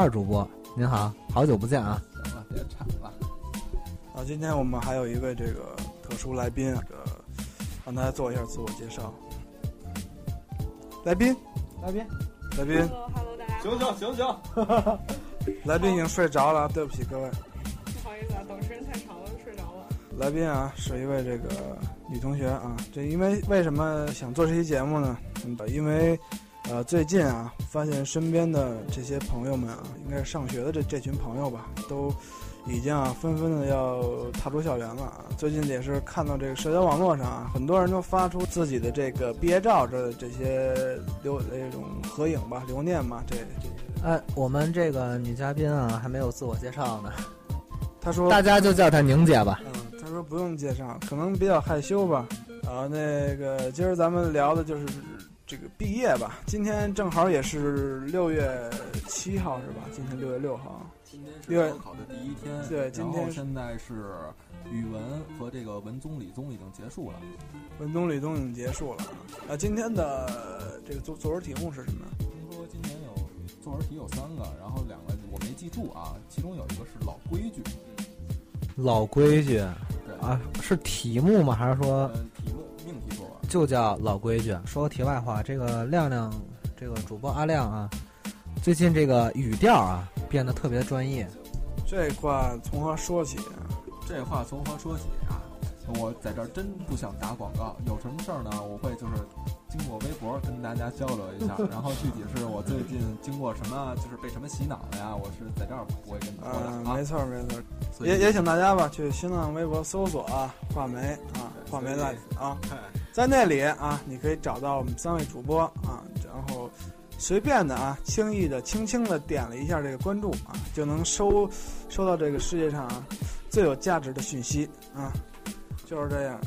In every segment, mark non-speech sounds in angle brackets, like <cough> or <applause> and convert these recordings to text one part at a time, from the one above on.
二主播您好，好久不见啊！行了，别吵了。啊，今天我们还有一位这个特殊来宾，这个让大家做一下自我介绍。来宾，来宾，来宾，Hello，Hello，大家好。行行行行，<laughs> 来宾已经睡着了，对不起各位。不好意思啊，等时间太长了，睡着了。来宾啊，是一位这个女同学啊。这因为为什么想做这期节目呢？嗯，因为呃最近啊，发现身边的这些朋友们啊，应该是上学的这这群朋友吧，都已经啊纷纷的要踏出校园了啊。最近也是看到这个社交网络上啊，很多人都发出自己的这个毕业照这这些留这种合影吧、留念吧，这这哎，我们这个女嘉宾啊，还没有自我介绍呢，她 <laughs> 说大家就叫她宁姐吧。嗯，她说不用介绍，可能比较害羞吧。啊，那个今儿咱们聊的就是这个毕业吧。今天正好也是六月七号是吧？今天六月六号。今天对是高考的第一天，对今天现在是语文和这个文综、理综已经结束了。文综、理综已经结束了。啊，今天的这个作作文题目是什么？听说今年有作文题有三个，然后两个我没记住啊，其中有一个是老规矩，老规矩对啊，是题目吗？还是说。就叫老规矩？说个题外话，这个亮亮，这个主播阿亮啊，最近这个语调啊变得特别专业。这话从何说起？这话从何说起啊？我在这儿真不想打广告，有什么事儿呢？我会就是经过微博跟大家交流一下，<laughs> 然后具体是我最近经过什么，就是被什么洗脑了呀，我是在这儿不会跟你说啊，的啊没。错没错，也也请大家吧去新浪微博搜索啊“画眉”啊“画眉 life” 啊。哎在那里啊，你可以找到我们三位主播啊，然后随便的啊，轻易的、轻轻的点了一下这个关注啊，就能收收到这个世界上啊最有价值的讯息啊，就是这样。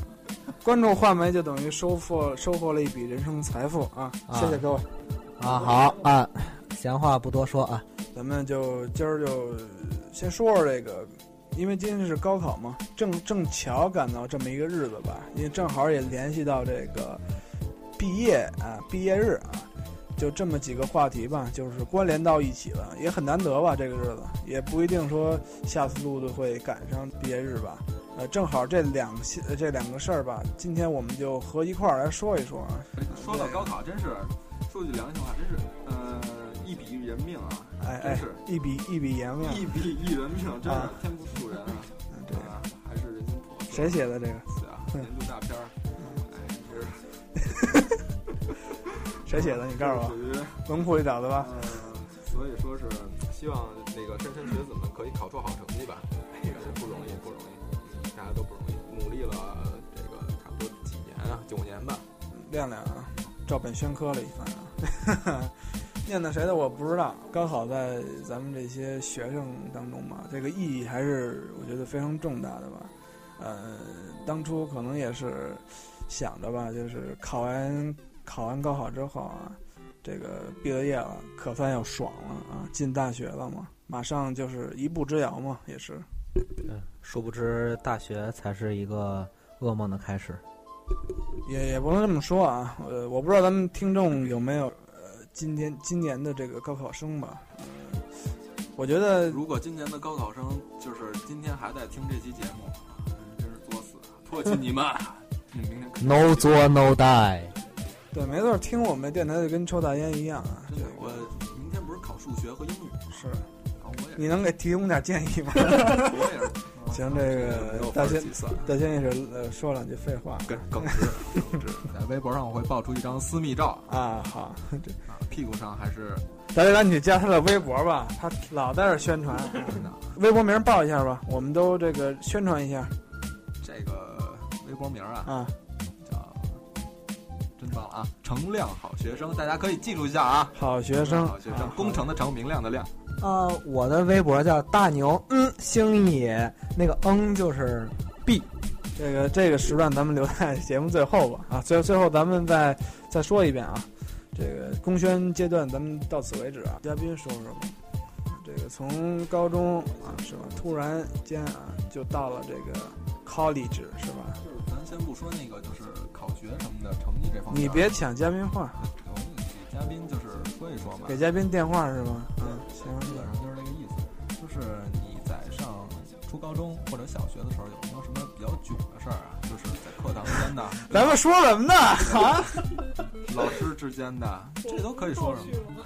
关注画眉就等于收获收获了一笔人生财富啊！啊谢谢各位，啊，好啊，闲话不多说啊，咱们就今儿就先说说这个，因为今天是高考嘛，正正巧赶到这么一个日子吧，因为正好也联系到这个毕业啊，毕业日啊，就这么几个话题吧，就是关联到一起了，也很难得吧，这个日子也不一定说下次录的会赶上毕业日吧。呃，正好这两些呃这两个事儿吧，今天我们就合一块儿来说一说啊。<laughs> 说到高考，真是说句良心话，真是呃一笔人命啊，哎哎真是，一笔一笔人命，一笔一人命，真是啊天不负人啊！嗯对，啊，还是人心叵测。谁写的这个？是啊，年度大片儿，哎，<laughs> 这是谁写的？你告诉我 <laughs> 属。于文库里找的吧？嗯，所以说是希望那个莘莘学子们可以考出好成绩吧。这个不容易，不容易，了这个差不多几年啊，九年吧。亮亮啊，照本宣科了一番啊。念的谁的我不知道。高考在咱们这些学生当中嘛，这个意义还是我觉得非常重大的吧。呃，当初可能也是想着吧，就是考完考完高考之后啊，这个毕了业了，可算要爽了啊，进大学了嘛，马上就是一步之遥嘛，也是。殊不知大学才是一个噩梦的开始。也也不能这么说啊，呃，我不知道咱们听众有没有呃今天今年的这个高考生吧，呃，我觉得如果今年的高考生就是今天还在听这期节目，啊真是作死啊！唾弃你们！你明天 No 作 No die。对，没错，听我们电台就跟抽大烟一样啊，这真的，我明天不是考数学和英语吗？是，你能给提供点建议吗？我也是。<laughs> 行这个大仙。大仙也是呃说两句废话耿耿直。<laughs> 在微博上我会爆出一张私密照啊，好，这啊，屁股上还是大家赶紧去加他的微博吧，他老在这宣传。微博名报一下吧，我们都这个宣传一下这个微博名啊，啊。叫真棒了啊！程亮好学生，大家可以记住一下啊。好学生，好学生啊，工程的程，明亮的亮。啊，我的微博叫大牛，嗯，星野，那个嗯就是 B，这个这个时段咱们留在节目最后吧啊，最最后咱们再再说一遍啊，这个公宣阶段咱们到此为止啊，嘉宾说说吧。这个从高中啊是吧，突然间啊就到了这个 college 是吧？就是咱先不说那个，就是考学什么的成绩这方面。你别抢嘉宾话，我们给嘉宾就是说一说嘛。给嘉宾电话是吗？嗯，行，基本上就是那个意思。就是你在上初高中或者小学的时候，有没有什么比较囧的事儿啊？就是在课堂间的，<laughs> 咱们说什么呢？<laughs> 啊？老师之间的，这都可以说什么？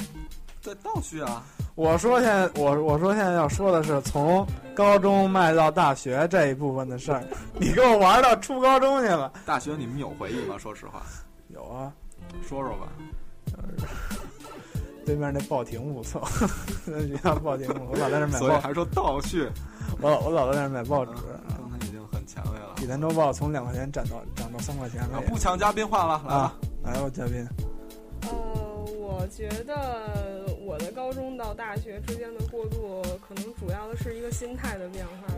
对，倒叙啊。我说现在，我我说现在要说的是从高中迈到大学这一部分的事儿，<laughs> 你给我玩到初高中去了。大学你们有回忆吗？说实话，有啊，说说吧。对面那报亭不错，那学校报亭不错，我老在那买报，所以还说倒叙。我老我老在那买报纸。刚才已经很前卫了。济南周报从两块钱涨到涨到三块钱了。不抢嘉宾话了，来吧，来吧，嘉宾。呃，我觉得我的高中到大学之间的过渡，可能主要的是一个心态的变化吧。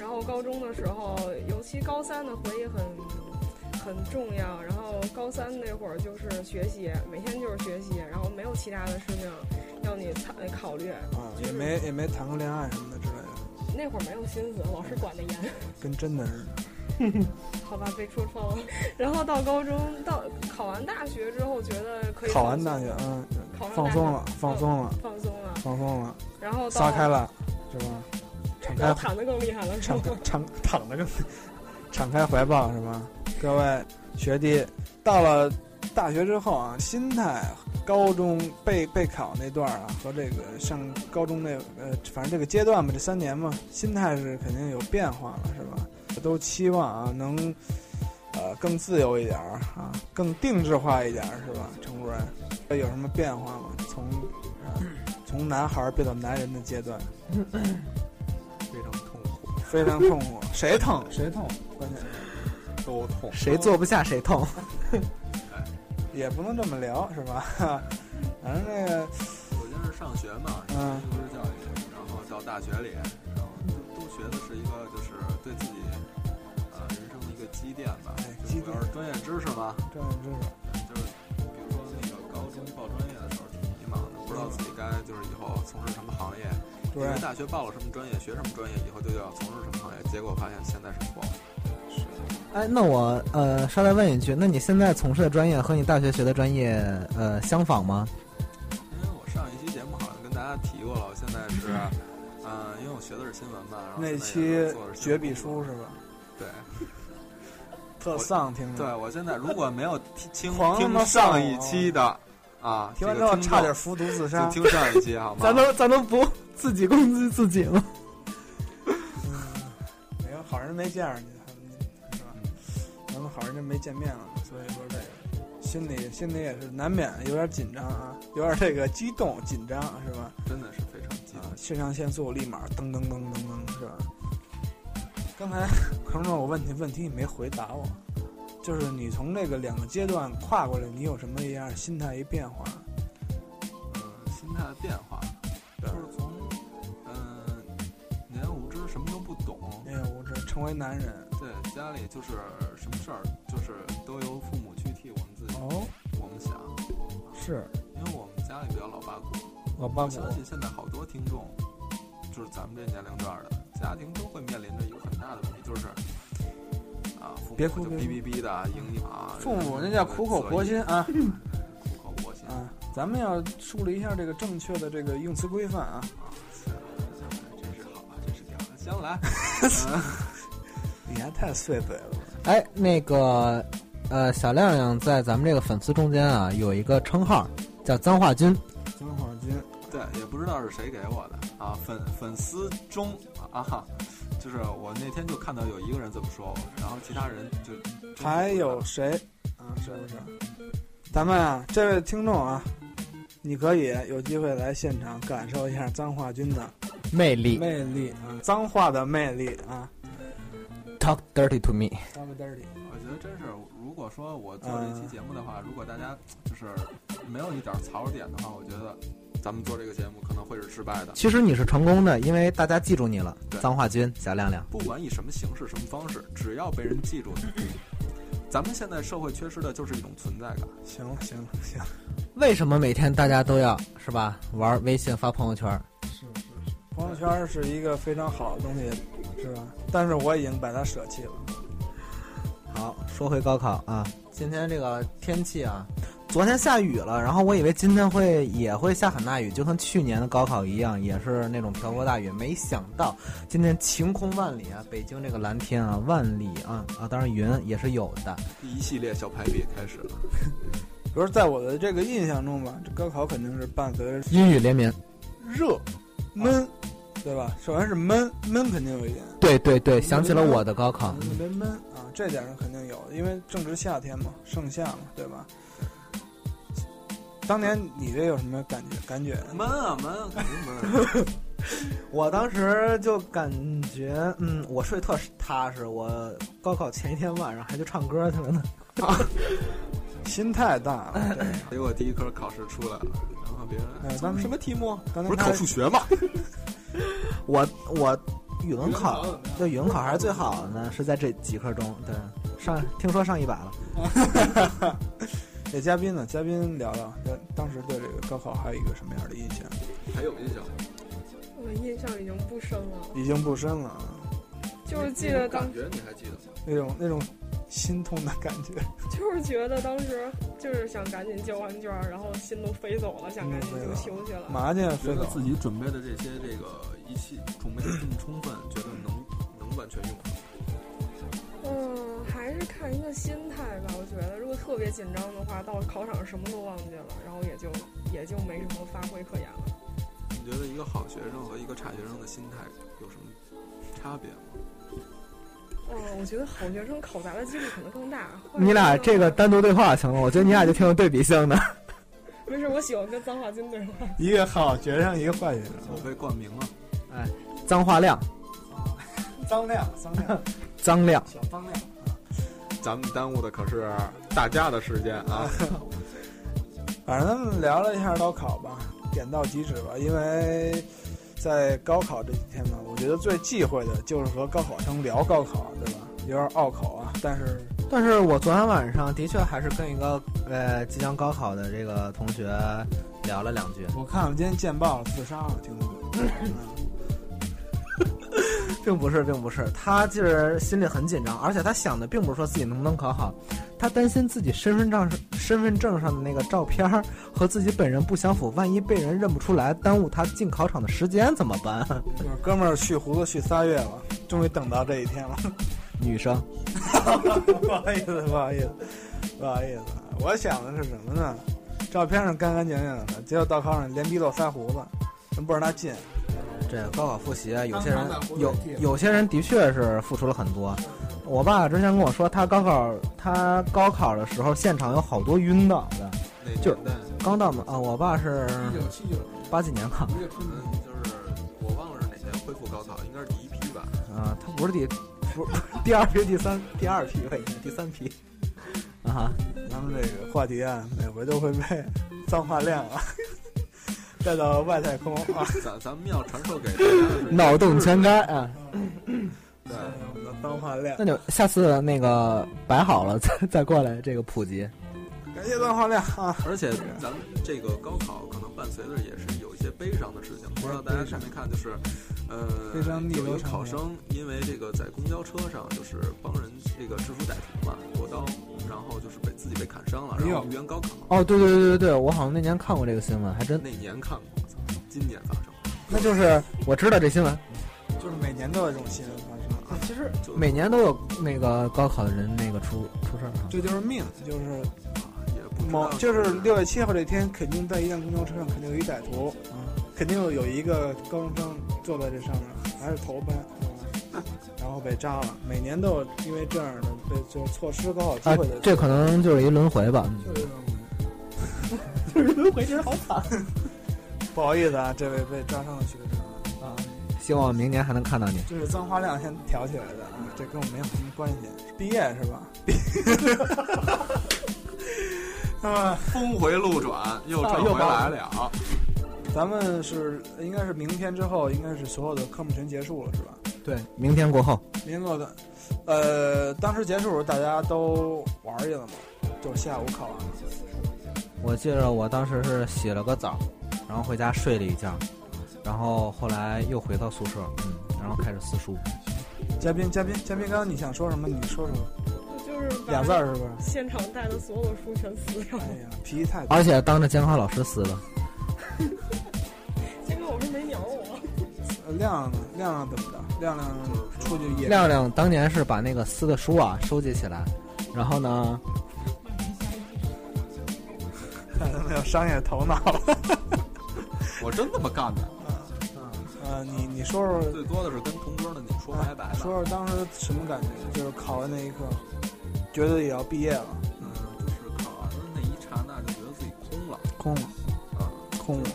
然后高中的时候，尤其高三的回忆很很重要。然后高三那会儿就是学习，每天就是学习，然后没有其他的事情要你考考虑。啊，也没也没谈过恋爱什么的之类的。那会儿没有心思，老师管得严，跟真的似的。<laughs> 好吧，被戳穿了。然后到高中，到考完大学之后，觉得可以考完大学，嗯，放松了，放松了，放松了，放松了。然后撒开了，是吧？敞开，躺的更厉害了，敞敞躺的更，敞开怀抱是吗？各位学弟，到了大学之后啊，心态，高中备备考那段啊，和这个上高中那呃，反正这个阶段吧，这三年嘛，心态是肯定有变化了，是吧？都期望啊，能，呃，更自由一点儿啊，更定制化一点儿，是吧？程主任，有什么变化吗？从，从男孩变到男人的阶段，非常痛苦，非常痛苦。<laughs> 谁痛？谁痛？关键是都痛。谁坐不下谁痛。也不能这么聊，是吧？反正那个，首先是上学嘛，嗯，素质教育，然后到大学里，然后都学的是一个就是对自己人生的一个。积淀吧，主要是专业知识嘛，专业知识，就是比如说那个高中报专业的时候挺迷茫的，不知道自己该就是以后从事什么行业。因为大学报了什么专业，学什么专业，以后就要从事什么行业。结果发现现在是错了。是。哎，那我呃稍微问一句，那你现在从事的专业和你大学学的专业呃相仿吗？因为我上一期节目好像跟大家提过了，我现在是，嗯，因为我学的是新闻嘛，然后那期绝笔书是吧？对。<laughs> 特丧，听着。对我现在如果没有听 <laughs> 听上一期的啊，听完之后差点服毒自杀，听上一期好 <laughs> 吗？咱能咱能不自己攻击自己吗？没有好人没见着你？好人就没见面了，所以说这个心里心里也是难免有点紧张啊，有点这个激动紧张是吧？真的是非常激动，肾上腺素立马噔噔噔噔噔是吧？刚才可能我问你问题，你没回答我，就是你从这个两个阶段跨过来，你有什么一样心态一变化？嗯，心态的变化，就是从嗯年幼无知，什么都不懂，年幼无知，成为男人。对，家里就是事儿，就是都由父母去替我们自己。哦，我们想，是因为我们家里比较老八股，老八股。我相信现在好多听众，就是咱们这年龄段的家庭都会面临着一个很。大的问题就是，啊，别哭，哔哔哔的，影响啊。父母那叫苦口婆心啊，苦口婆心啊。咱们要树立一下这个正确的这个用词规范啊。真是好啊，真是屌！行，来，<laughs> 你还太碎嘴了。哎，那个，呃，小亮亮在咱们这个粉丝中间啊，有一个称号叫“脏话君”。脏话君，对，也不知道是谁给我的啊。粉粉丝中啊哈。就是我那天就看到有一个人这么说我，然后其他人就还有谁啊？是不是？咱们啊，这位听众啊，你可以有机会来现场感受一下脏话君的魅力，魅力啊，脏话的魅力啊。Talk dirty to me。Talk dirty。我觉得真是，如果说我做这期节目的话，如果大家就是没有一点槽点的话，我觉得。咱们做这个节目可能会是失败的。其实你是成功的，因为大家记住你了。脏话君贾亮亮，不管以什么形式、什么方式，只要被人记住，咱们现在社会缺失的就是一种存在感。行了，行了，行。为什么每天大家都要是吧？玩微信、发朋友圈？朋友圈是一个非常好的东西，是吧？但是我已经把它舍弃了。好，说回高考啊，今天这个天气啊，昨天下雨了，然后我以为今天会也会下很大雨，就跟去年的高考一样，也是那种瓢泼大雨。没想到今天晴空万里啊，北京这个蓝天啊，万里啊啊，当然云也是有的。第一系列小排比开始了。不是在我的这个印象中吧，这高考肯定是伴随着阴雨连绵，热、闷，对吧？首先是闷，闷肯定有一点，对对对，想起了我的高考。特别闷啊，这点上肯定有，因为正值夏天嘛，盛夏嘛，对吧？当年你这有什么感觉？感觉？闷啊闷啊，肯定闷。<laughs> 我当时就感觉，嗯，我睡特踏实。我高考前一天晚上还去唱歌去了呢。<laughs> 心太大了。对结果第一科考试出来了，然后别人哎咱们什么题目？刚才不是考数学吗？<laughs> 我我语文考对语文考还是最好的呢，是在这几科中。对，上听说上一百了。<laughs> 这嘉宾呢？嘉宾聊聊，当当时对这个高考还有一个什么样的印象？还有印象吗？我印象已经不深了，已经不深了啊，就是记得当感觉你还记得吗？那种那种心痛的感觉。<laughs> 就是觉得当时就是想赶紧交完卷儿，然后心都飞走了，想赶紧就休息了。麻将觉飞走，得自己准备的这些这个仪器准备的这么充分，觉得能能完全用上。嗯，还是看一个心态吧。我觉得如果特别紧张的话，到考场什么都忘记了，然后也就也就没什么发挥可言了。你觉得一个好学生和一个差学生的心态有什么差别吗？嗯，我觉得好学生考砸的几率可能更大。你俩这个单独对话行吗？我觉得你俩就挺有对比性的。<laughs> 没事，我喜欢跟脏话君对话。<laughs> 一个好学生，一个坏学生我生。被冠名了，脏话量，<laughs> 脏亮，脏亮，脏量。小脏亮。咱们耽误的可是大家的时间啊！反正咱们聊了一下高考吧，点到即止吧。因为在高考这几天呢，我觉得最忌讳的就是和高考生聊高考，对吧？有点拗口啊。但是但是我昨天晚上的确还是跟一个呃即将高考的这个同学聊了两句，我看了今天见报了，自杀了，听说。嗯 <laughs> 并不是，并不是，他其实心里很紧张，而且他想的并不是说自己能不能考好，他担心自己身份证身份证上的那个照片儿和自己本人不相符，万一被人认不出来，耽误他进考场的时间怎么办？就 <laughs> 是哥们儿蓄胡子蓄仨月了，终于等到这一天了。女生，不好意思，不好意思，不好意思。我想的是什么呢？照片上干干净净的，结果到考场连逼都仨胡子，真不让他进。这高考复习啊，有些人有有些人的确是付出了很多。我爸之前跟我说，他高考他高考的时候，现场有好多晕倒的。就刚到嘛啊，我爸是，八几年考嗯，就是我忘了是哪年恢复高考，应该是第一批吧。啊，他不是第不第二批第三第二批吧，应该第三批啊哈。咱们这个话题啊，每回都会被脏话量啊 <laughs> 带到外太空啊。咱咱们要传授给大家的是 <laughs> 脑洞全开啊！对，脏话量，那就下次那个摆好了 <laughs> 再再过来这个普及。感谢脏话量啊！而且咱们这个高考可能伴随着也是有一些悲伤的事情，不知道大家看没看？就是，呃，有一个考生因为这个在公交车上就是帮人这个制服歹徒嘛，夺刀，然后就是被自己被砍伤了，哎呦然后原高考哦，对对对对对，我好像那年看过这个新闻，还真，那年看过，我操今年发生。那就是我知道这新闻。就是每年都有这种新闻发生啊，其实每年都有那个高考的人那个出出事儿啊。这就是命，就是也不就是六月七号这天，肯定在一辆公交车上肯定有一歹徒，啊，肯定有一个高中生坐在这上面，还是头班，啊然后被扎了。每年都有因为这样的被就是错失高考机啊会的，，这可能就是一轮回吧。就是轮回 <laughs> 就是轮回，真是好惨 <laughs> 不好意思啊，这位被抓伤的学生啊，希望明年还能看到你。这是脏花量先挑起来的啊，这跟我没有什么关系。毕业是吧？<laughs> 啊，峰回路转，又转回来了。咱们是应该是明天之后，应该是所有的科目全结束了，是吧？对，明天过后，明天过的，呃，当时结束的时候大家都玩儿去了嘛，就是下午考完了。我记得我当时是洗了个澡，然后回家睡了一觉，然后后来又回到宿舍，嗯，然后开始撕书。嘉宾，嘉宾，嘉宾，刚刚你想说什么？你说说，就是把俩字儿是不是？现场带的所有的书全撕掉哎。呀，脾气太。而且当着监考老师撕的。亮亮？亮亮怎么着？亮亮出去也亮亮当年是把那个撕的书啊收集起来，然后呢，看 <laughs> 他没有商业头脑了。<laughs> 我真这么干的，呃，你你说说，最多的是跟同桌的你说拜拜吧。说说当时什么感觉？就是考完那一刻，觉得也要毕业了，嗯，就是考完的那一刹那就觉得自己空了，空了，啊，空了。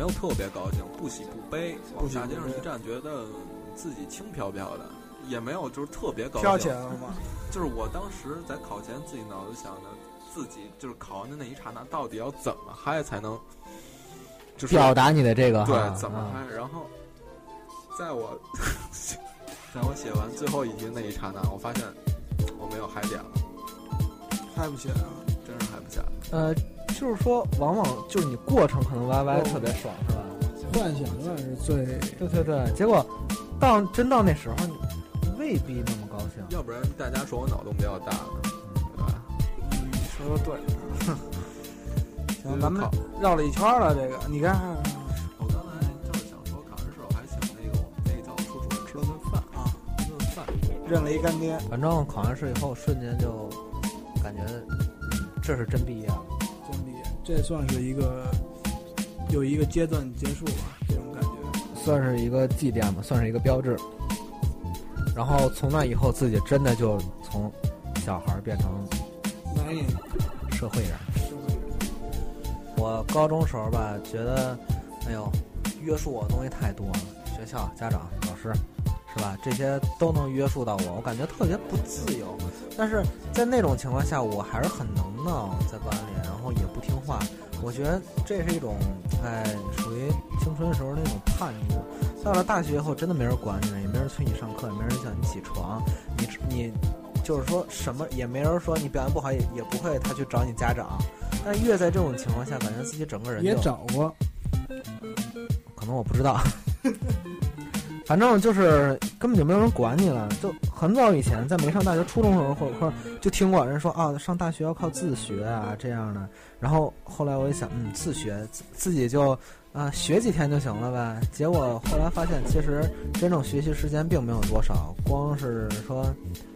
没有特别高兴，不喜不悲，往大街上一站，觉得自己轻飘飘的，也没有就是特别高兴。飘起来了吗？就是我当时在考前自己脑子想的，自己就是考完的那一刹那，到底要怎么嗨才能，就是表达你的这个对哈怎么啊嗨。然后，在我 <laughs> 在我写完最后一题那一刹那，我发现我没有嗨点了，嗨不起来了。真是嗨不起来。呃，就是说，往往就是你过程可能 YY 特别爽，是吧？幻想永远是最对对对，结果到真到那时候，你未必那么高兴。要不然大家说我脑洞比较大呢，对吧？你说的对。<laughs> 行，咱们绕了一圈了。这个你看我刚才就是想说，考完试我还请那个我们那教处主任吃了顿饭啊，一顿饭。认了一干爹，反正考完试以后，瞬间就感觉，嗯，这是真毕业了。真毕业，这算是一个有一个阶段结束吧，这种感觉。算是一个祭奠吧，算是一个标志。然后从那以后，自己真的就从小孩儿变成男人社会人。社会人，我高中时候吧，觉得，哎呦，约束我的东西太多了，学校、家长、老师，是吧？这些都能约束到我，我感觉特别不自由。但是在那种情况下，我还是很能闹，在班里，然后也不听话。我觉得这是一种，哎，属于青春时候那种叛逆。到了大学以后，真的没人管你了，也没人催你上课，也没人叫你起床，你你就是说什么也没人说你表现不好，也也不会他去找你家长。但越在这种情况下，感觉自己整个人也找过，可能我不知道，反正就是根本就没有人管你了。就很早以前，在没上大学、初中的时候，或者说就听过人说啊，上大学要靠自学啊这样的。然后后来我一想，嗯，自学自自己就啊、学几天就行了呗。结果后来发现，其实真正学习时间并没有多少，光是说，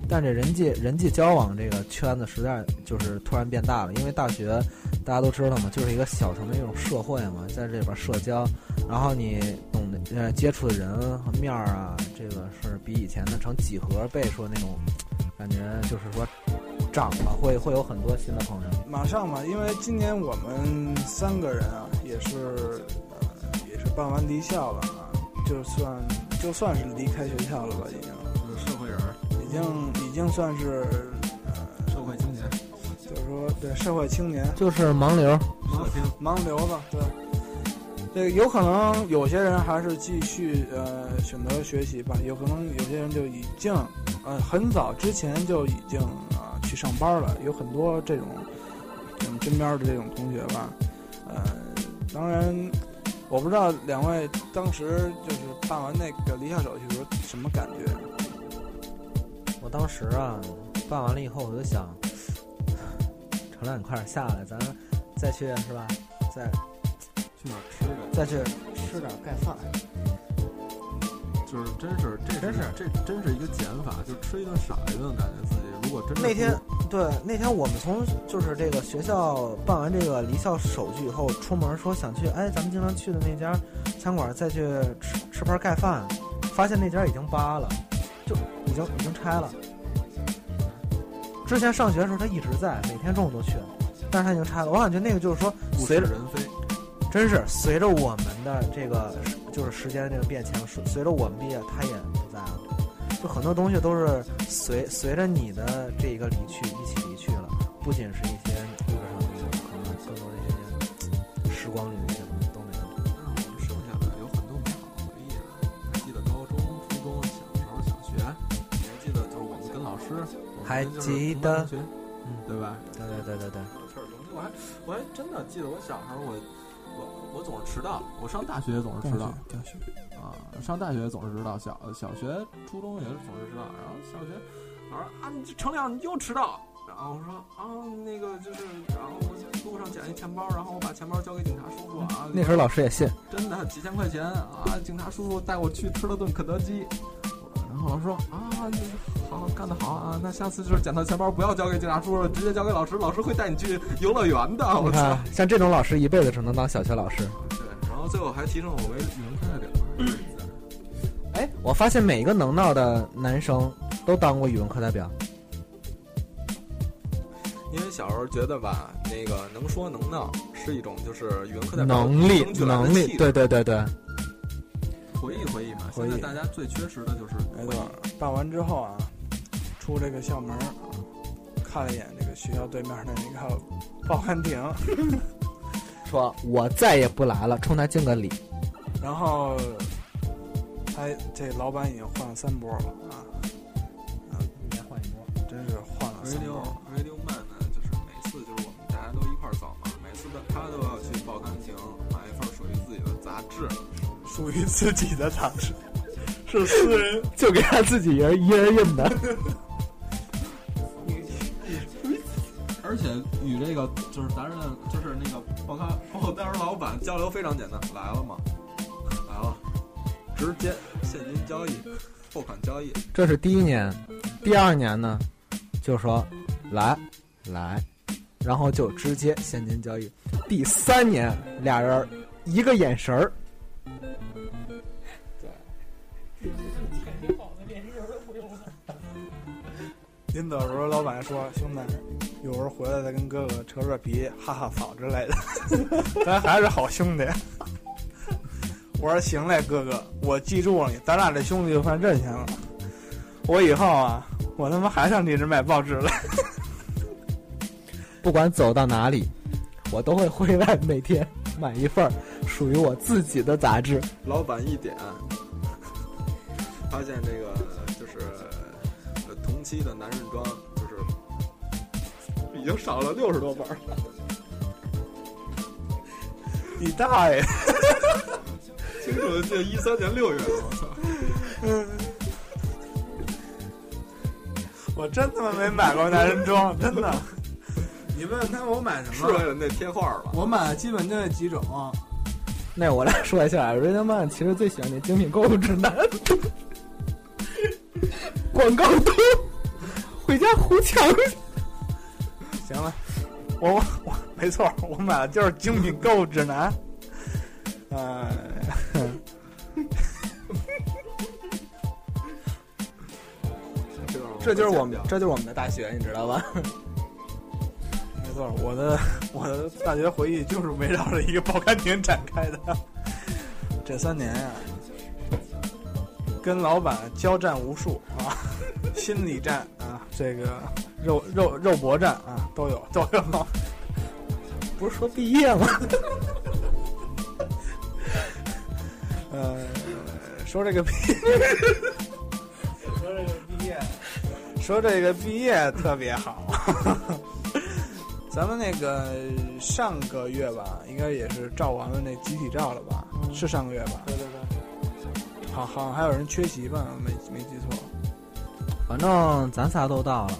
但这人际人际交往这个圈子实在就是突然变大了，因为大学大家都知道嘛，就是一个小城的一种社会嘛，在这里边社交。然后你懂得呃接触的人和面儿啊，这个是比以前的成几何倍数那种感觉，就是说长了会会有很多新的朋友。马上嘛，因为今年我们三个人啊，也是办完离校了啊，就算就算是离开学校了吧，已经就是社会人儿，已经已经算是呃，社会青年，就是说对社会青年就是盲流。盲流子，对。这个有可能有些人还是继续呃选择学习吧，有可能有些人就已经呃很早之前就已经啊、去上班了，有很多这种我们身边的这种同学吧，呃，当然我不知道两位当时就是办完那个离校手续时候什么感觉？我当时啊办完了以后，我就想，程亮，你快点下来，咱再去是吧？再去哪儿吃的？再去吃点盖饭。就是真是，这真是这真是一个减法，就吃一顿少一顿，感觉自己如果真那天对那天我们从就是这个学校办完这个离校手续以后，出门说想去哎咱们经常去的那家餐馆再去吃吃盘盖饭，发现那家已经扒了，就已经已经拆了。之前上学的时候他一直在，每天中午都去，但是他已经拆了。我感觉那个就是说物随着是人非，真是随着我们的这个就是时间的这个变迁，随随着我们毕业，他也不在了。就很多东西都是随随着你的这一个离去一起离去了，不仅是一些物质上的东西，可能更多的一些时光里的一些东西都没有。那我们剩下的有很多美好的回忆啊！还记得高中、初中小时候小学，你还记得就是我们跟老师，还记得嗯对吧？对对对对对，我还我还真的记得我小时候我我总是迟到，我上大学也总是迟到大学啊，上大学总是迟到，小小学、初中也是总是迟到，然后小学老师啊，你程亮你又迟到，然后我说啊那个就是，然后我路上捡一钱包，然后我把钱包交给警察叔叔啊，<laughs> 那时候老师也信，真的几千块钱啊，警察叔叔带我去吃了顿肯德基。然后老师说啊，你好干得好啊！那下次就是捡到钱包不要交给警察叔叔，直接交给老师，老师会带你去游乐园的。我看，像这种老师一辈子只能当小学老师。对，然后最后还提升我为语文课代表。哎，我发现每一个能闹的男生都当过语文课代表。因为小时候觉得吧，那个能说能闹是一种就是语文课代表能力能力对对对对，回忆回忆嘛。现在大家最缺失的就是没回忆错。办完之后啊，出这个校门儿，看了一眼这个学校对面的那个报刊亭，<laughs> 说我再也不来了，冲他敬个礼。然后他这老板已经换了三波了啊，一年换一波。真是换了三 Radio 波。Radio Man 呢，就是每次就是我们大家都一块儿走嘛，每次的他都要去报刊亭买一份属于自己的杂志。<laughs> 属于自己的杂志，是私人。就给他自己人一人印的。<laughs> 且与这个就是咱这就是那个报刊报单老板交流非常简单，来了嘛？来了，直接现金交易，货款交易。这是第一年，第二年呢，就说来来，然后就直接现金交易。第三年，俩人一个眼神儿，对临走的时候，老板说：“兄弟，一会儿回来再跟哥哥扯扯皮，哈哈草之类的，<laughs> 咱还是好兄弟。”我说：“行嘞，哥哥，我记住了你，咱俩这兄弟就算认下了。我以后啊，我他妈还上地址买报纸来。<laughs> 不管走到哪里，我都会回来每天买一份儿属于我自己的杂志。老板一点，发现这个就是呃同期的男人装，就是已经少了六十多本儿。<laughs> 你大爷！清楚的记得一三年六月，我操！<laughs> 我真他妈没买过男人装，<laughs> 真的。你问他我买什么是为了那贴画吧？我买的基本就那几种。那我来说一下 i o Man 其实最喜欢那精品购物指南，广告多，回家糊墙。行了，我我我没错，我买的就是精品购物指南。呃，<laughs> 这就是我们，这就是我们的大学，你知道吧？<laughs> 没错，我的我的大学回忆就是围绕着一个报刊亭展开的。这三年呀、跟老板交战无数啊，心理战啊，这个肉肉肉搏战啊，都有 <laughs> 都有。不是说毕业吗？<laughs> 呃，说这个毕，说这个毕业，说这个毕业特别好。<laughs> 咱们那个上个月吧，应该也是照完了那集体照了吧？是上个月吧？对对对。好，好像还有人缺席吧？没没记错。反正咱仨都到了。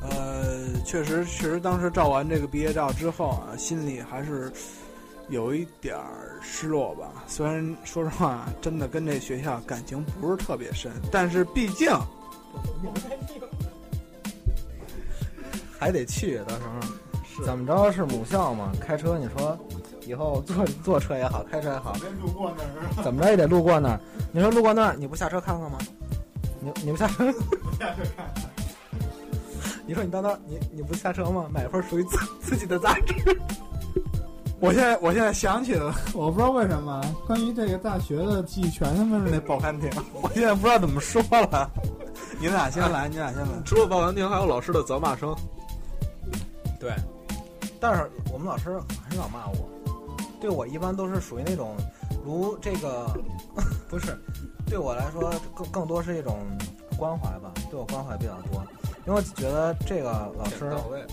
呃，确实，确实，当时照完这个毕业照之后啊，心里还是有一点儿失落吧。虽然说实话，真的跟这学校感情不是特别深，但是毕竟还得去，到时候怎么着是母校嘛？开车你说以后坐坐车也好，开车也好，路过那儿，怎么着也得路过那儿。你说路过那儿，你不下车看看吗？你你不下车？下车看。你说你到那儿，你你不下车吗？买一份属于自自己的杂志。<laughs> 我现在，我现在想起了，<laughs> 我不知道为什么，关于这个大学的记忆全他妈是那报刊亭，<laughs> 我现在不知道怎么说了。你俩先来，你俩先来。除了报刊亭，还有老师的责骂声。对，但是我们老师很少骂我，对我一般都是属于那种如这个不是，对我来说更更多是一种关怀吧，对我关怀比较多，因为我觉得这个老师到位。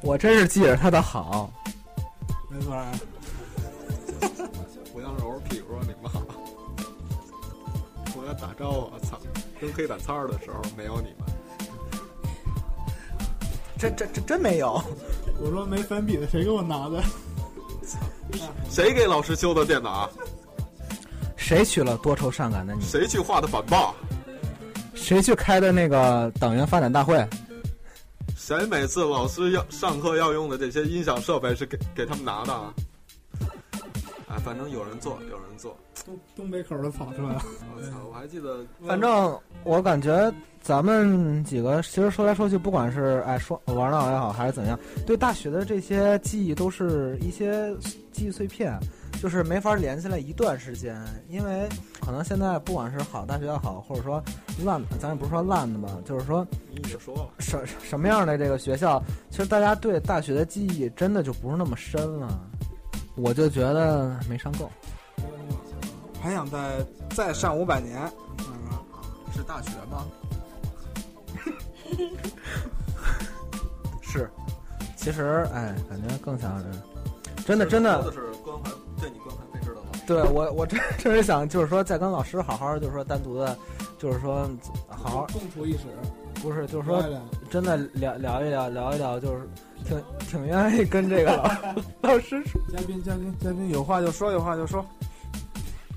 我真是记着他的好。没错啊，互相揉揉屁股说你们好，互相打招呼，操，扔黑板擦的时候没有你们。这这这真没有，我说没粉笔的，谁给我拿的？<laughs> 谁给老师修的电脑？谁娶了多愁善感的你？谁去画的反报？谁去开的那个党员发展大会？谁每次老师要上课要用的这些音响设备是给给他们拿的啊？哎，反正有人做，有人做。东东北口的跑出来了。我操！我还记得，反正我感觉咱们几个其实说来说去，不管是哎说玩闹也好，还是怎样，对大学的这些记忆都是一些记忆碎片，就是没法连下来一段时间。因为可能现在不管是好大学也好，或者说烂，咱也不是说烂的吧，就是说你就说了，什什么样的这个学校，其实大家对大学的记忆真的就不是那么深了。我就觉得没上够。还想再再上五百年，嗯，是大学吗？<laughs> 是，其实哎，感觉更想是，真的真的说的是关怀，对你关怀备至的老师。对我，我真真是想，就是说，再跟老师好好，就是说单独的，就是说好好，共处一室，不是，就是说真的聊聊一聊，聊一聊，就是挺挺愿意跟这个老 <laughs> 老师说，嘉宾嘉宾嘉宾有话就说，有话就说。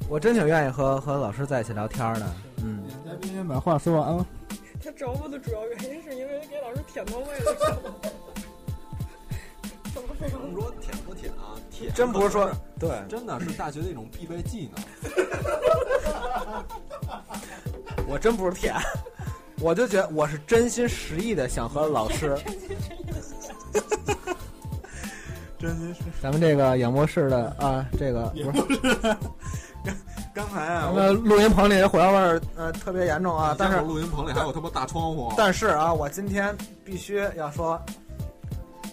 我真挺愿意和和老师在一起聊天的，嗯，嘉宾先把话说完了。他找我的主要原因是因为给老师舔到位了，不说舔不舔啊？舔真不是说对，真的是大学的一种必备技能。<laughs> 我真不是舔，我就觉得我是真心实意的想和老师，<laughs> 真心是，咱们这个演播室的啊，这个不是。刚才啊，咱们录音棚里火药味儿呃特别严重啊，但是录音棚里还有他妈大窗户，但是啊，我今天必须要说，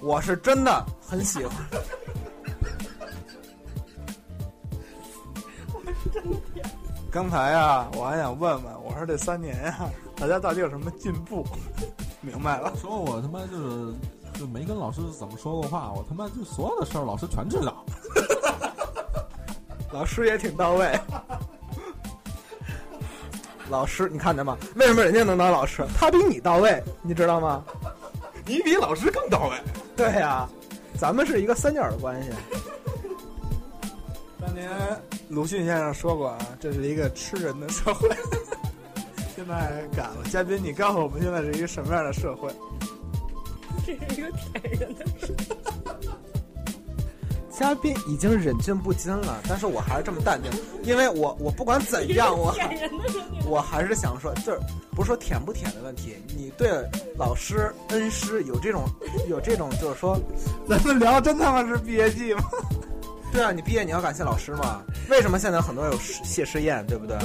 我是真的很喜欢。<laughs> 刚才啊，我还想问问，我说这三年呀、大家到底有什么进步？<laughs> 明白了，说我他妈就是就没跟老师怎么说过话，我他妈就所有的事儿老师全知道。<laughs> 老师也挺到位。老师，你看见吗？为什么人家能当老师？他比你到位，你知道吗？你比老师更到位。对呀、咱们是一个三角的关系。当年鲁迅先生说过啊，这是一个吃人的社会。现在改了，嘉宾，你告诉我们现在是一个什么样的社会？这是一个舔人的社会。嘉宾已经忍俊不禁了，但是我还是这么淡定，因为我我不管怎样，我舔人的事情。我还是想说，就是不是说舔不舔的问题，你对老师恩师有这种有这种，就是说，咱们聊真他妈是毕业季吗？对啊，你毕业你要感谢老师嘛？为什么现在很多人有谢师宴，对不对？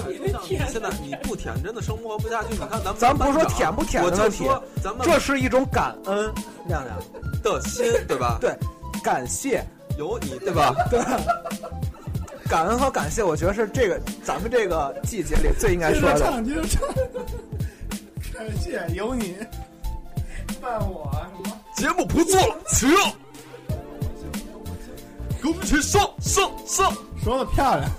现在你不舔真的生活不下去。你看咱们咱不是说舔不舔的问题咱们这是一种感恩，亮亮，的心对吧？<laughs> 对，感谢，有你对吧？对，感恩和感谢，我觉得是这个咱们这个季节里最应该说的。唱，接着唱。感谢有你伴我什么？节目不做了，请跟我们一起上上上。说的漂亮。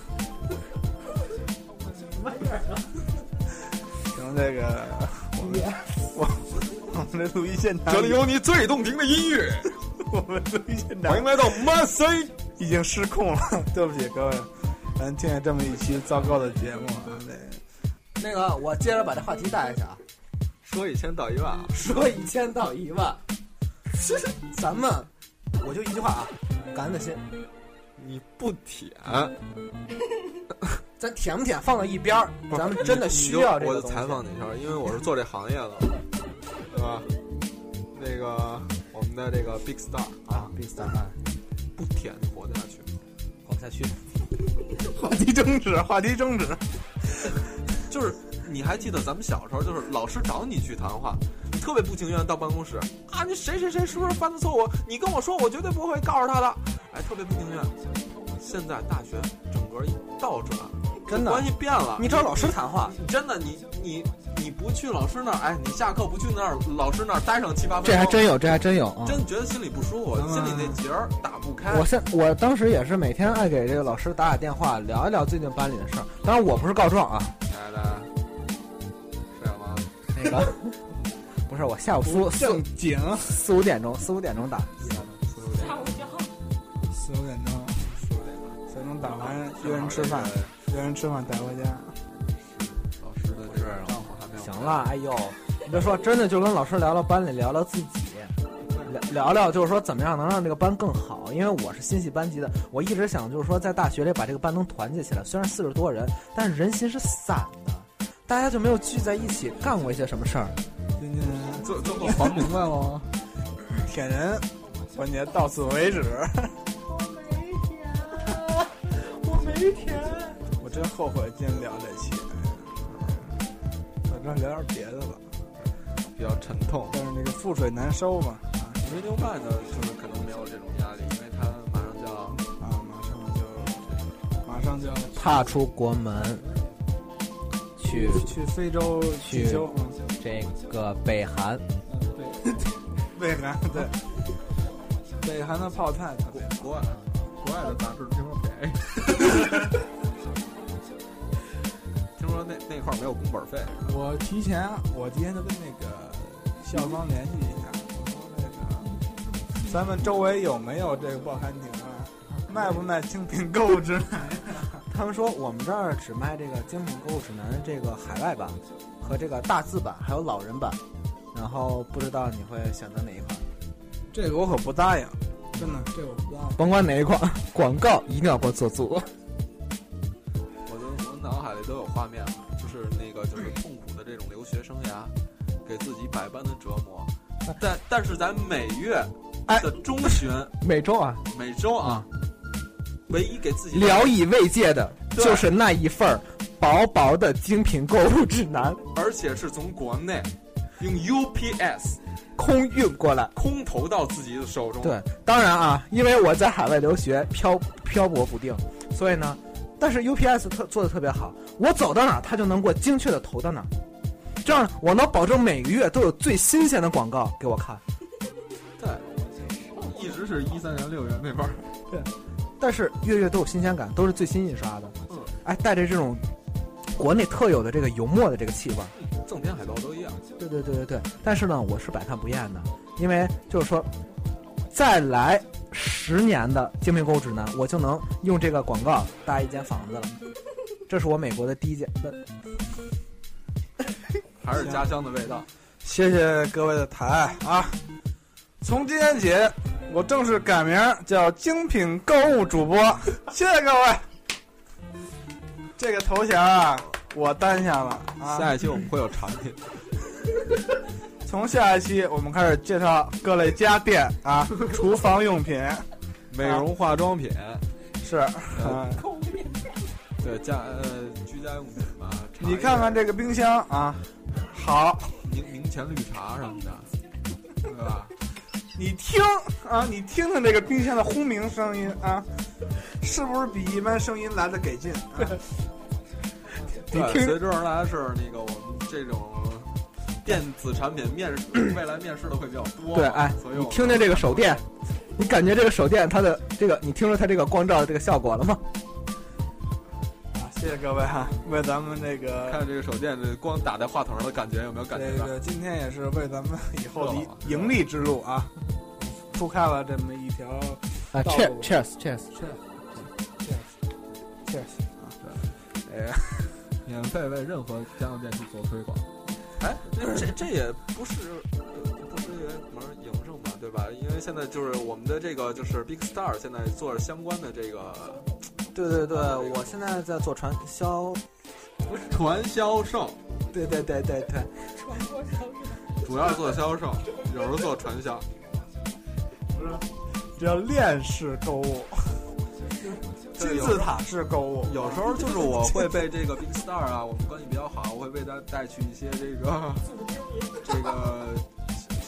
行，这个我们我我们这录音现场，这里有你最动听的音乐，<laughs> 我们录音现场欢迎来到 m C。已经失控了，对不起各位，咱听见这么一期糟糕的节目啊，这那个，我接着把这话题带下去啊，说一千道一万啊！说一千道一万，<laughs> 咱们我就一句话啊，感恩的心，你不舔，<laughs> 咱舔不舔放到一边儿，咱们真的需要这我就。采访你一下，因为我是做这行业的，对吧？那个我们的这个 Big Star 啊，Big Star 啊，不舔你活得下去吗？活不下去。话题终止，话题终止。<laughs> 就是你还记得咱们小时候，就是老师找你去谈话，你特别不情愿到办公室啊，你谁谁谁是不是犯的错误？你跟我说，我绝对不会告诉他的。哎，特别不情愿。现在大学整个一倒转，真的关系变了。你找老师谈话，真的，你你你不去老师那儿，哎，你下课不去那儿老师那儿待上七八分钟，这还真有，这还真有啊！真觉得心里不舒服，心里那结儿打不开。我现我当时也是每天爱给这个老师打打电话，聊一聊最近班里的事儿。当然我不是告状啊，亲爱的，睡了吗？那个不是我下午四不四正经，四五点钟四五点钟打，下午一跳。四五点钟，四点钟打完约人吃饭，约人吃饭带回家。老师的这个账户还没有。行了，哎呦，你别说，真的就跟老师聊聊班里，聊聊自己，聊聊聊就是说怎么样能让这个班更好。因为我是新系班级的，我一直想就是说在大学里把这个班能团结起来。虽然四十多人，但是人心是散的，大家就没有聚在一起干过一些什么事儿。今天最最后还明白了，舔人环节到此为止。我没舔。我真后悔今天聊这期，反正聊点别的吧。比较沉痛。但是那个覆水难收嘛，啊 Radio Man 呢，就是可能没有这种压力，因为他马上就要啊，马上就马上就要踏出国门，去去非洲去这个北韩。对 <laughs> 北韩对，北韩的泡菜特别好。国外。国外的杂志听说便宜。<laughs> 听说那那块儿没有工本费，我提前，我今天就跟那个校方联系一下，我说那个咱们周围有没有这个报刊亭啊？<laughs> 卖不卖精品购物指南？他们说我们这儿只卖这个精品购物指南这个海外版和这个大字版，还有老人版。然后不知道你会选择哪一款？这个我可不答应，真的，这个我不答应。甭管哪一款，广告一定要给我做足。<laughs> 我的我脑海里都有画面了，就是那个就是痛苦的这种留学生涯，给自己百般的折磨，但但是咱每月哎的中旬、每周啊，每周啊，唯一给自己聊以慰藉的就是那一份儿薄薄的精品购物指南，而且是从国内用 UPS 空运过来。空投到自己的手中。对，当然啊，因为我在海外留学，漂漂泊不定，所以呢，但是 UPS 特做的特别好，我走到哪儿，它就能给我精确的投到哪儿，这样我能保证每个月都有最新鲜的广告给我看。对，一直是一三年六月那边儿，但是月月都有新鲜感，都是最新印刷的。嗯，哎，带着这种国内特有的这个油墨的这个气味儿。赠片海报都一样。对对对对对。但是呢，我是百看不厌的，因为就是说，再来十年的精品购物指南，我就能用这个广告搭一间房子了。这是我美国的第一间。还是家乡的味道。谢谢各位的抬爱啊！从今天起，我正式改名叫精品购物主播，谢谢各位。这个头衔啊，我担下了啊。下一期我们会有产品，<laughs> 从下一期我们开始介绍各类家电啊，<laughs> 厨房用品美容化妆品，是。啊对家呃居家用品吧。你看看这个冰箱啊，好，叶明明前绿茶什么的，对吧？你听啊，你听听这个冰箱的轰鸣声音啊，是不是比一般声音来的给劲？啊、<laughs> 你对，听随之而来是那个我们这种电子产品面试，<clears throat> 未来面试的会比较多。对，哎所以，你听见这个手电，你感觉这个手电它的这个，你听说它这个光照的这个效果了吗？啊，谢谢各位哈、为咱们这个 <laughs> 看这个手电，的光打在话筒上的感觉有没有感觉到？这个今天也是为咱们以后的盈利之路啊，铺开了这么一条啊道，cheers 路 cheers cheers，cheers 啊，对，哎，免费为任何家用电器做推广。哎，这这也不是呃不是一门营生吧，对吧？因为现在就是我们的这个就是 Big Star 现在做着相关的这个对对对，我现在在做传销，不是传销售，对对对对对，传播销售。<laughs> 主要做销售，有时候做传销。不是，这叫链式购物，金字塔式购物，有时候就是我会被这个 Big Star 啊，我们关系比较好，我会被他带去一些这个 <laughs> 这个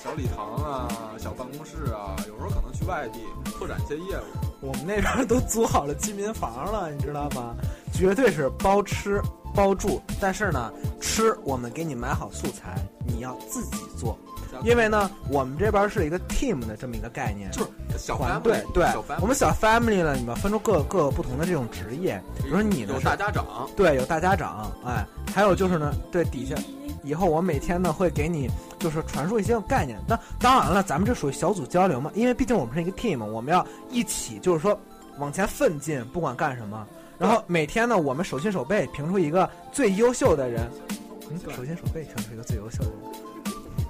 小礼堂啊、小办公室啊，有时候可能去外地拓展一些业务。我们那边都租好了居民房了，你知道吗？绝对是包吃包住，但是呢，吃我们给你买好素材，你要自己做。因为呢，我们这边是一个 team 的这么一个概念，就是小团队。对我们小 family 呢，你们分出各各不同的这种职业，比如说你呢有是大家长，对，有大家长，哎，还有就是呢，对底下以后我每天呢会给你就是传输一些概念。那当然了，咱们这属于小组交流嘛，因为毕竟我们是一个 team，我们要一起就是说往前奋进，不管干什么。然后每天呢，我们手心手背评出一个最优秀的人，嗯，手心手背评出一个最优秀的人，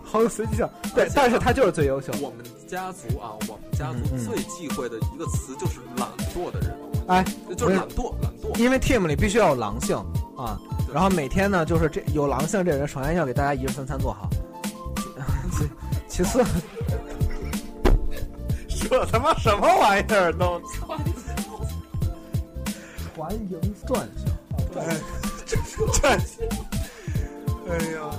好有随机性。对，但是他就是最优秀。我们家族啊，我们家族最忌讳的一个词就是懒惰的人，哎，就是懒惰，懒惰。因为 team 里必须要有狼性啊，然后每天呢，就是这有狼性这人，首先要给大家一日三餐做好，其其次，<laughs> 这他妈什么玩意儿都？<laughs> 环营转哎，这，哎呀，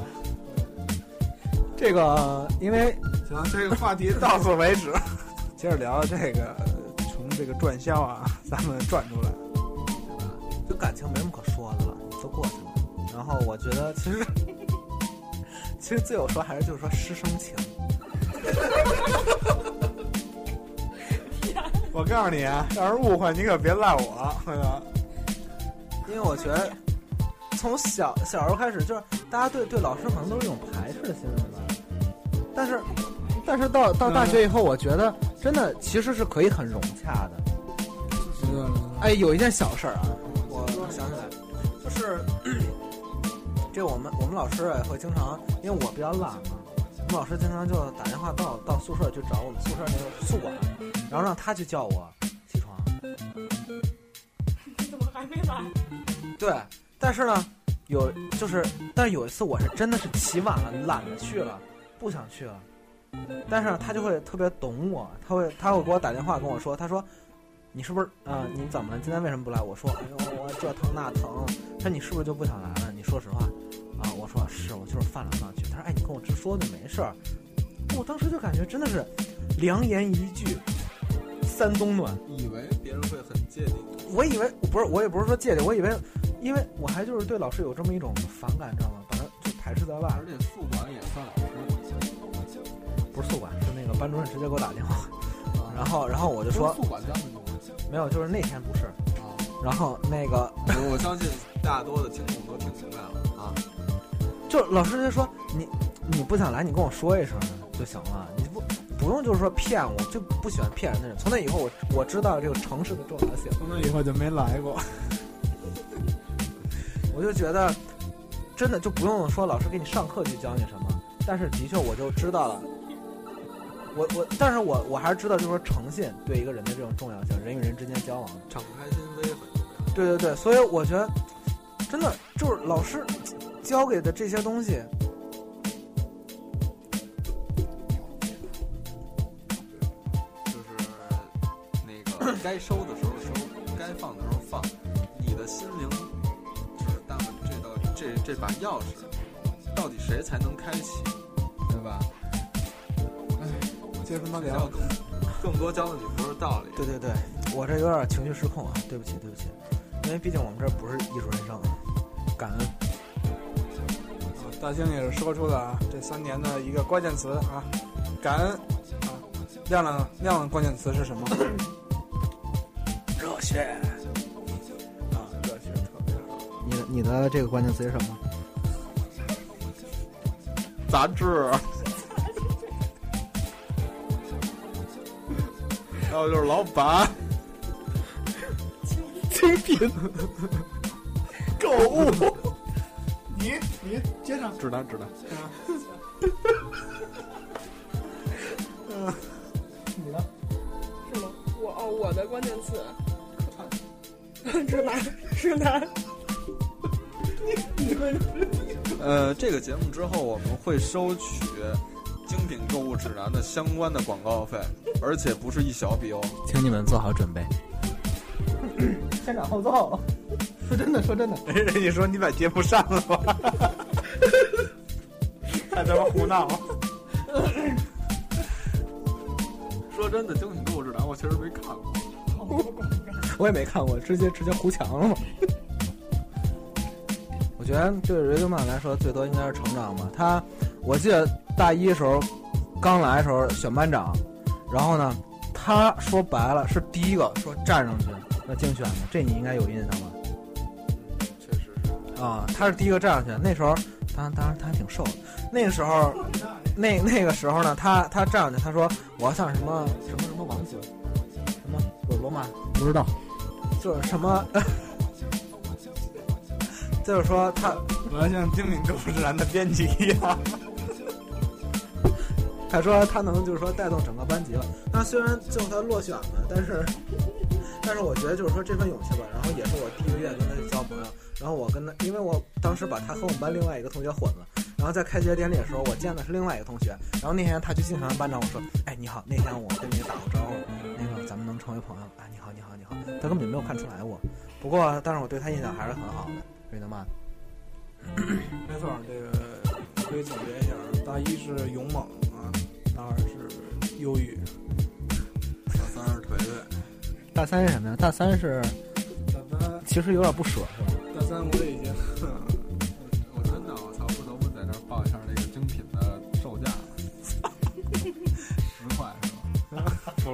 这个，因为行，这个话题到此为止。接着聊这个，从这个转销啊，咱们转出来。就感情没什么可说的了，都过去了。然后我觉得其实 <laughs> 其实最有说还是就是说师生情，我告诉你啊，要是误会，你可别赖我。<laughs> 因为我觉得从小小时候开始，就是大家对对老师可能都是一种排斥的心理吧。但是但是到到大学以后，我觉得真的其实是可以很融洽的。哎，有一件小事儿啊，我想起来，就是 <clears throat> 这我们我们老师也会经常，因为我比较懒嘛，我们老师经常就打电话到到宿舍去找我们宿舍那个宿管，然后让他去叫我起床。<laughs> 你怎么还没来？<laughs> 对，但是呢，有就是，但是有一次我是真的是起晚了，懒得去了，不想去了。但是呢他就会特别懂我，他会他会给我打电话跟我说，他说你是不是啊、你怎么了？今天为什么不来？我说哎呦我这疼那疼。他说你是不是就不想来了？你说实话啊？我说是，我就是犯懒忘去。他说哎你跟我直说就没事儿。我当时就感觉真的是良言一句三冬暖。以为别人会很芥蒂，我以为不是，我也不是说芥蒂，我以为，因为我还就是对老师有这么一种反感，你知道吗？把他就排斥在外。而且宿管也算老师，不是宿管，是那个班主任直接给我打电话，啊然后然后我就说宿管教没有，就是那天不是，啊，然后那个我我相信大多的听众都听明白了啊。就老师就说你你不想来，你跟我说一声就行了，你不不用就是说骗我，就不喜欢骗人的人。从那以后我我知道这个城市的重要性，从那以后就没来过。<laughs> 我就觉得真的就不用说老师给你上课去教你什么，但是的确我就知道了。我我，但是我我还是知道，就是说诚信对一个人的这种重要性，人与人之间交往。敞开心扉很重要。对对对，所以我觉得真的就是老师教给的这些东西，就是那个该收的时候收，该放的时候放。你的心灵就是大门这道这这把钥匙，到底谁才能开启，对吧？接着他妈聊要，更更多教的你不是道理。对对对，我这有点情绪失控啊，对不起对不起，因为毕竟我们这不是艺术人生，感恩。大兴也是说出了啊这三年的一个关键词啊，感恩啊。亮亮亮亮关键词是什么？热血啊，热血特别好。你的你的这个关键词是什么？杂志，还有就是老板，<laughs> 精品 <laughs> 购物。你你接上，指南你呢。是吗？我哦，我的关键词，直男，直男。呃，这个节目之后我们会收取精品购物指南的相关的广告费，而且不是一小笔哦。请你们做好准备。先斩后奏。说真的，说真的，<laughs> 人家说你把节目删了吧，还他妈胡闹。<laughs> 说真的，精品购物指南我其实没看过。<laughs> 我也没看过，直接直接糊墙了嘛。觉得对瑞德曼来说，最多应该是成长吧。他，我记得大一的时候刚来的时候选班长，然后呢，他说白了是第一个说站上去那竞选的，这你应该有印象吧？确实是。啊，他是第一个站上去的。那时候，当然当然他还挺瘦的。那个时候，那那个时候呢，他他站上去，他说我要像什么什么什么王子，什么罗罗马不知道，就是什么，<laughs> 就是说他我要像精品购物指南的编辑一样。他说他能就是说带动整个班级了。那虽然最后他落选了，但是但是我觉得就是说这份勇气吧。然后也是我第一个月跟他交朋友。然后我跟他，因为我当时把他和我们班另外一个同学混了。然后在开学典礼的时候，我见的是另外一个同学。然后那天他去竞选班长，我说：“哎，你好，那天我跟你打过招呼，那个咱们能成为朋友啊？你好，你好，你好。”他根本就没有看出来我。不过，但是我对他印象还是很好的，瑞德曼。没错，这个可以总结一下：大一是勇猛啊，大二是忧郁，大三是颓废。大三是什么呀？大三是大三其实有点不舍，是吧？大三我已经 <laughs>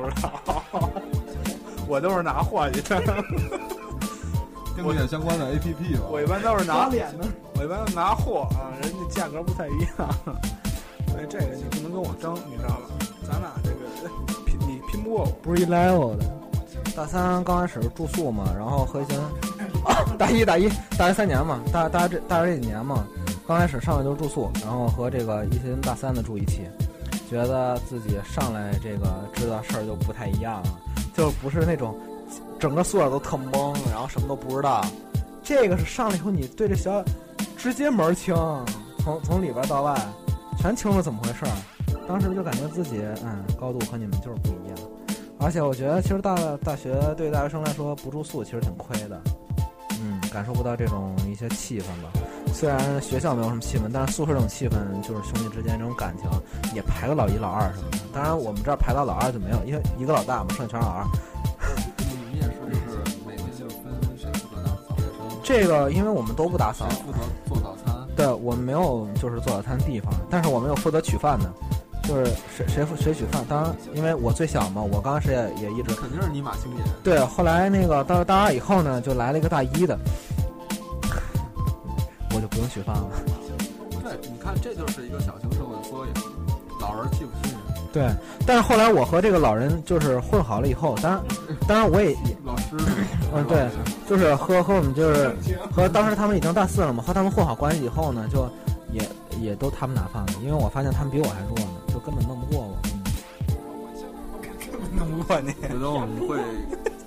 不知道，<laughs> 我都是拿货去的，定点相关的 APP 吧。我一般都是拿脸呢？我一般都拿货啊，人家价格不太一样，所以这个你不能跟我争，你知道吧？咱俩这个拼你拼不过我。不是一 level 的。大三刚开始住宿嘛，然后和一群、大一大一大一三年嘛，大大这大这几年嘛，刚开始上来就是住宿，然后和这个一群大三的住一起，觉得自己上来这个知道事儿就不太一样了，就不是那种整个宿舍都特懵，然后什么都不知道。这个是上来以后你对这学校直接门儿清，从从里边到外全清楚怎么回事儿。当时就感觉自己嗯高度和你们就是不一样。而且我觉得，其实大大学对大学生来说不住宿其实挺亏的，嗯，感受不到这种一些气氛吧。虽然学校没有什么气氛，但是宿舍这种气氛，就是兄弟之间这种感情，也排个老一老二什么的。当然，我们这儿排到老二就没有，因为一个老大嘛，剩下全是老二。你们也是，就是每天就分谁负责打扫卫生，这个，因为我们都不打扫，负责做早餐。对我们没有就是做早餐的地方，但是我们有负责取饭的，就是谁谁负谁取饭。当然，因为我最小嘛，我刚开始也也一直肯定是尼玛兄弟。对，后来那个到了大二以后呢，就来了一个大一的，不用取饭了。对，你看，这就是一个小型社会的缩影。老人欺负新人，对，但是后来我和这个老人就是混好了以后，当然，当然我也也老师，嗯对，就是和和我们就是和当时他们已经大四了嘛，和他们混好关系以后呢，就也也都他们拿饭了，因为我发现他们比我还弱呢，就根本弄不过我。<laughs> 弄不过你。回头我们会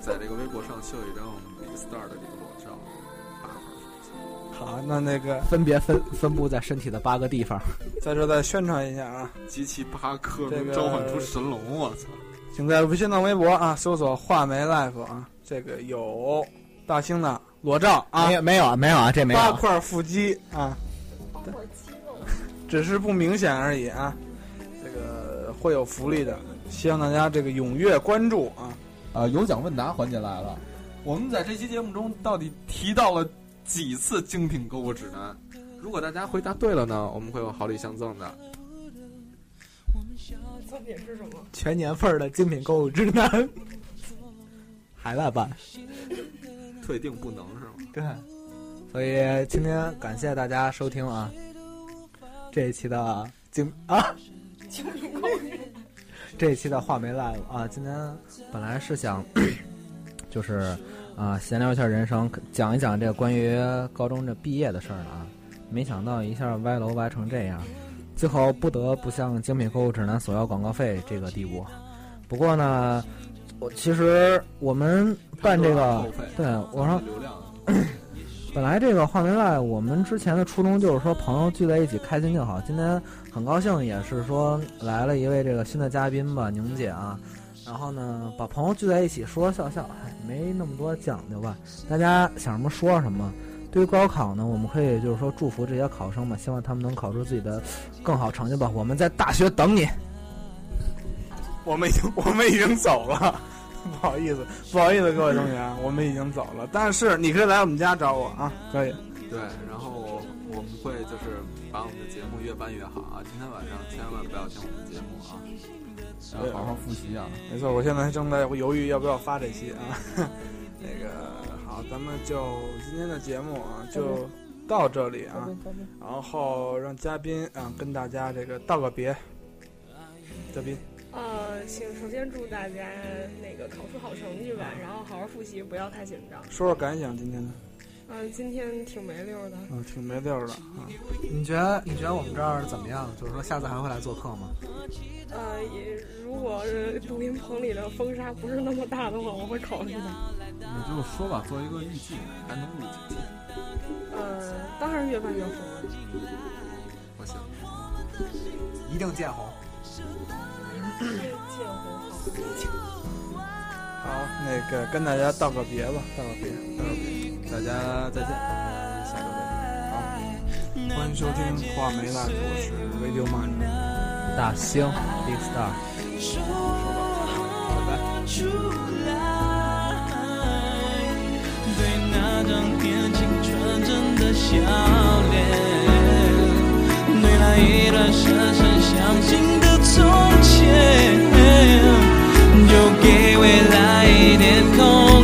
在这个微博上秀一张我们 Big star 的这个裸照，八块腹肌好，那那个分别分分布在身体的八个地方。在这再宣传一下啊，集齐八颗能召唤出神龙，我操！请在新浪微博啊搜索“画眉 life” 啊，这个有大兴的裸照啊没，有没有啊没有啊，这没有啊。八块腹肌啊，八块肌肉。只是不明显而已啊。这个会有福利的，希望大家这个踊跃关注啊。呃，有奖问答环节来了。我们在这期节目中到底提到了几次精品购物指南？如果大家回答对了呢，我们会有好礼相赠的。赠品是什么？全年份儿的精品购物指南，<laughs> 还在办。退订不能是吗？对，所以今天感谢大家收听啊，这一期的精啊，精品购物。这一期的话梅 live 啊，今天本来是想 <coughs> 就是啊闲聊一下人生，讲一讲这个关于高中这毕业的事儿了啊，没想到一下歪楼歪成这样，最后不得不向精品购物指南索要广告费这个地步。不过呢，我其实我们办这个，对我说，<clears throat> 本来这个画眉赖，我们之前的初衷就是说朋友聚在一起开心就好。今天很高兴，也是说来了一位这个新的嘉宾吧，宁姐啊。然后呢，把朋友聚在一起说说笑笑，哎，没那么多讲究吧。大家想什么说什么。对于高考呢，我们可以就是说祝福这些考生们，希望他们能考出自己的更好成绩吧。我们在大学等你。<laughs> 我们已经我们已经走了，<laughs> 不好意思，不好意思，各位同学，我们已经走了。但是你可以来我们家找我啊，可以。对，然后我们会就是把我们的节目越办越好啊！今天晚上千万不要听我们的节目啊！要好好复习啊！没错，我现在正在犹豫要不要发这期啊。<laughs> 那个好，咱们就今天的节目啊，就到这里啊。然后让嘉宾啊跟大家这个道个别。嘉宾，呃，请首先祝大家那个考出好成绩吧，然后好好复习，不要太紧张。说说感想，今天的。嗯，今天挺没溜的。嗯，挺没溜的啊。你觉得你觉得我们这儿怎么样？就是说下次还会来做客吗？呃，也如果是录音棚里的风沙不是那么大的话，我会考虑的。你就说吧，做一个预计，还能录几期？呃，当然越办越红了。我行，一定见红。见红好。好，那个跟大家道个别吧，道个别，道个别。大家再见，下周再见。好，欢迎收听画眉蜡烛，我是 Radio Man。大兴 Big Star。拜拜。出来，对那张年轻纯真的笑脸，对那一段深深相信的从前，就给未来一点空